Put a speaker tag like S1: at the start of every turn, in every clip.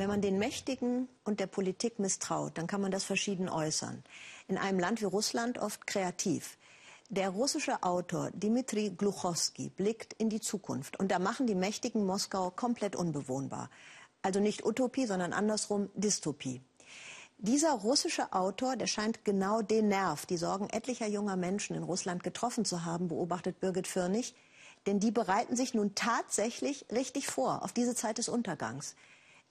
S1: Wenn man den Mächtigen und der Politik misstraut, dann kann man das verschieden äußern. In einem Land wie Russland oft kreativ. Der russische Autor Dmitri Gluchowski blickt in die Zukunft und da machen die Mächtigen Moskau komplett unbewohnbar. Also nicht Utopie, sondern andersrum Dystopie. Dieser russische Autor, der scheint genau den Nerv, die Sorgen etlicher junger Menschen in Russland getroffen zu haben, beobachtet Birgit Firnig. Denn die bereiten sich nun tatsächlich richtig vor auf diese Zeit des Untergangs.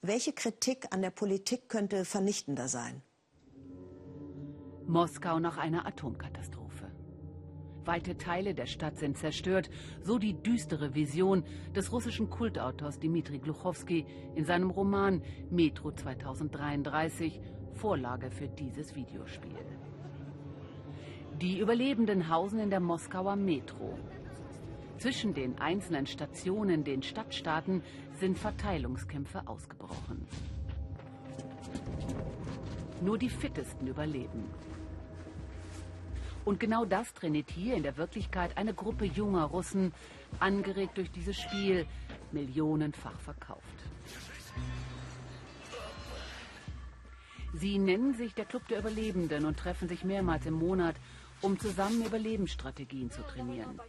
S1: Welche Kritik an der Politik könnte vernichtender sein?
S2: Moskau nach einer Atomkatastrophe. Weite Teile der Stadt sind zerstört, so die düstere Vision des russischen Kultautors Dmitri Gluchowski in seinem Roman Metro 2033, Vorlage für dieses Videospiel. Die Überlebenden hausen in der Moskauer Metro. Zwischen den einzelnen Stationen, den Stadtstaaten, sind Verteilungskämpfe ausgebrochen. Nur die Fittesten überleben. Und genau das trainiert hier in der Wirklichkeit eine Gruppe junger Russen, angeregt durch dieses Spiel, millionenfach verkauft. Sie nennen sich der Club der Überlebenden und treffen sich mehrmals im Monat, um zusammen Überlebensstrategien zu trainieren.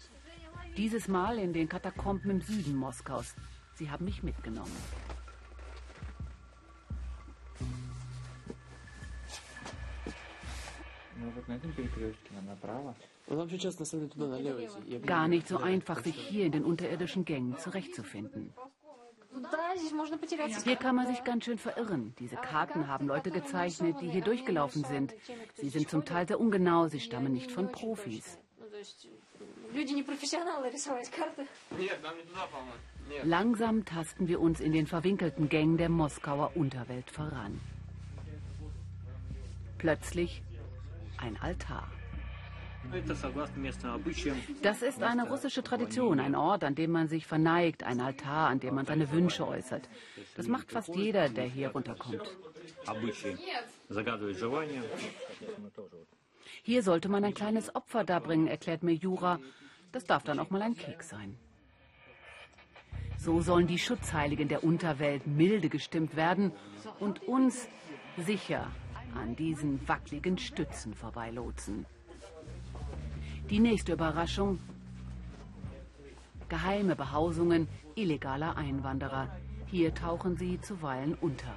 S2: Dieses Mal in den Katakomben im Süden Moskaus. Sie haben mich mitgenommen. Gar nicht so einfach, sich hier in den unterirdischen Gängen zurechtzufinden. Hier kann man sich ganz schön verirren. Diese Karten haben Leute gezeichnet, die hier durchgelaufen sind. Sie sind zum Teil sehr ungenau, sie stammen nicht von Profis. Langsam tasten wir uns in den verwinkelten Gängen der Moskauer Unterwelt voran. Plötzlich ein Altar. Das ist eine russische Tradition, ein Ort, an dem man sich verneigt, ein Altar, an dem man seine Wünsche äußert. Das macht fast jeder, der hier runterkommt. Hier sollte man ein kleines Opfer darbringen, erklärt mir Jura. Das darf dann auch mal ein Keks sein. So sollen die Schutzheiligen der Unterwelt milde gestimmt werden und uns sicher an diesen wackligen Stützen vorbeilotsen. Die nächste Überraschung. Geheime Behausungen illegaler Einwanderer. Hier tauchen sie zuweilen unter.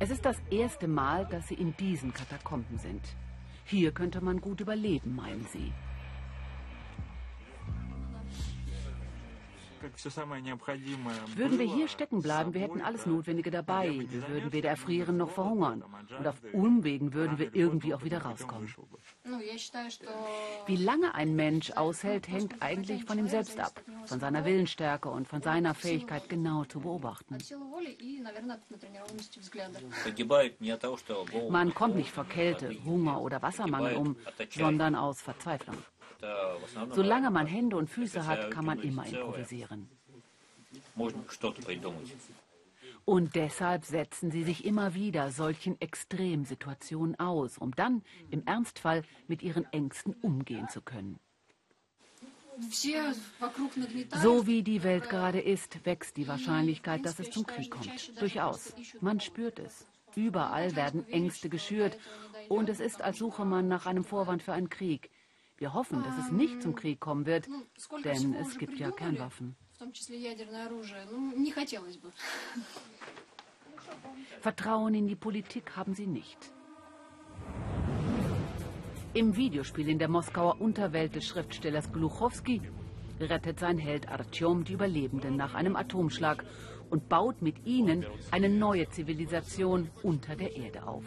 S2: Es ist das erste Mal, dass sie in diesen Katakomben sind. Hier könnte man gut überleben, meinen sie. Würden wir hier stecken bleiben, wir hätten alles Notwendige dabei. Wir würden weder erfrieren noch verhungern. Und auf Umwegen würden wir irgendwie auch wieder rauskommen. Wie lange ein Mensch aushält, hängt eigentlich von ihm selbst ab, von seiner Willensstärke und von seiner Fähigkeit, genau zu beobachten. Man kommt nicht vor Kälte, Hunger oder Wassermangel um, sondern aus Verzweiflung. Solange man Hände und Füße hat, kann man immer improvisieren. Und deshalb setzen sie sich immer wieder solchen Extremsituationen aus, um dann im Ernstfall mit ihren Ängsten umgehen zu können. So wie die Welt gerade ist, wächst die Wahrscheinlichkeit, dass es zum Krieg kommt. Durchaus. Man spürt es. Überall werden Ängste geschürt und es ist, als suche man nach einem Vorwand für einen Krieg. Wir hoffen, dass es nicht zum Krieg kommen wird, denn es gibt ja Kernwaffen. Vertrauen in die Politik haben sie nicht. Im Videospiel in der Moskauer Unterwelt des Schriftstellers Gluchowski rettet sein Held Artyom die Überlebenden nach einem Atomschlag und baut mit ihnen eine neue Zivilisation unter der Erde auf.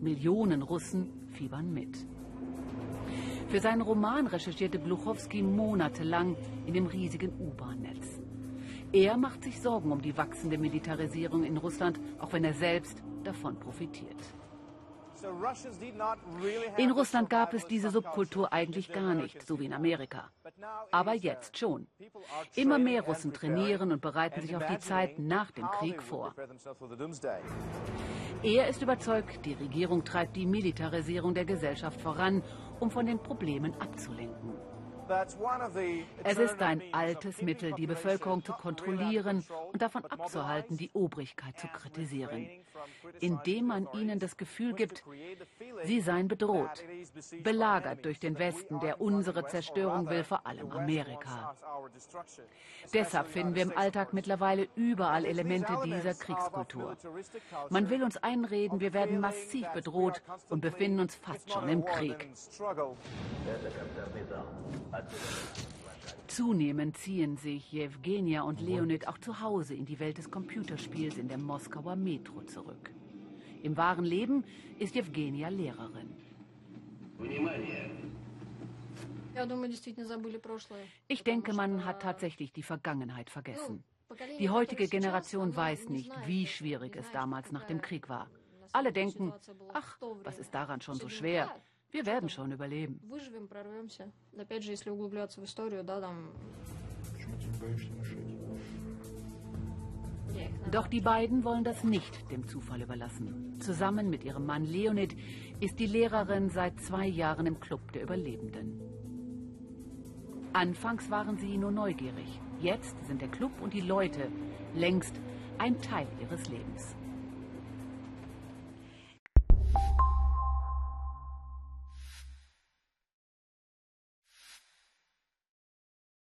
S2: Millionen Russen fiebern mit. Für seinen Roman recherchierte Gluchowski monatelang in dem riesigen U-Bahn-Netz. Er macht sich Sorgen um die wachsende Militarisierung in Russland, auch wenn er selbst davon profitiert. In Russland gab es diese Subkultur eigentlich gar nicht, so wie in Amerika. Aber jetzt schon. Immer mehr Russen trainieren und bereiten sich auf die Zeit nach dem Krieg vor. Er ist überzeugt, die Regierung treibt die Militarisierung der Gesellschaft voran, um von den Problemen abzulenken. Es ist ein altes Mittel, die Bevölkerung zu kontrollieren und davon abzuhalten, die Obrigkeit zu kritisieren, indem man ihnen das Gefühl gibt, sie seien bedroht, belagert durch den Westen, der unsere Zerstörung will, vor allem Amerika. Deshalb finden wir im Alltag mittlerweile überall Elemente dieser Kriegskultur. Man will uns einreden, wir werden massiv bedroht und befinden uns fast schon im Krieg. Zunehmend ziehen sich Jewgenia und Leonid auch zu Hause in die Welt des Computerspiels in der Moskauer Metro zurück. Im wahren Leben ist Jewgenia Lehrerin. Ich denke, man hat tatsächlich die Vergangenheit vergessen. Die heutige Generation weiß nicht, wie schwierig es damals nach dem Krieg war. Alle denken, ach, was ist daran schon so schwer? Wir werden schon überleben. Doch die beiden wollen das nicht dem Zufall überlassen. Zusammen mit ihrem Mann Leonid ist die Lehrerin seit zwei Jahren im Club der Überlebenden. Anfangs waren sie nur neugierig. Jetzt sind der Club und die Leute längst ein Teil ihres Lebens.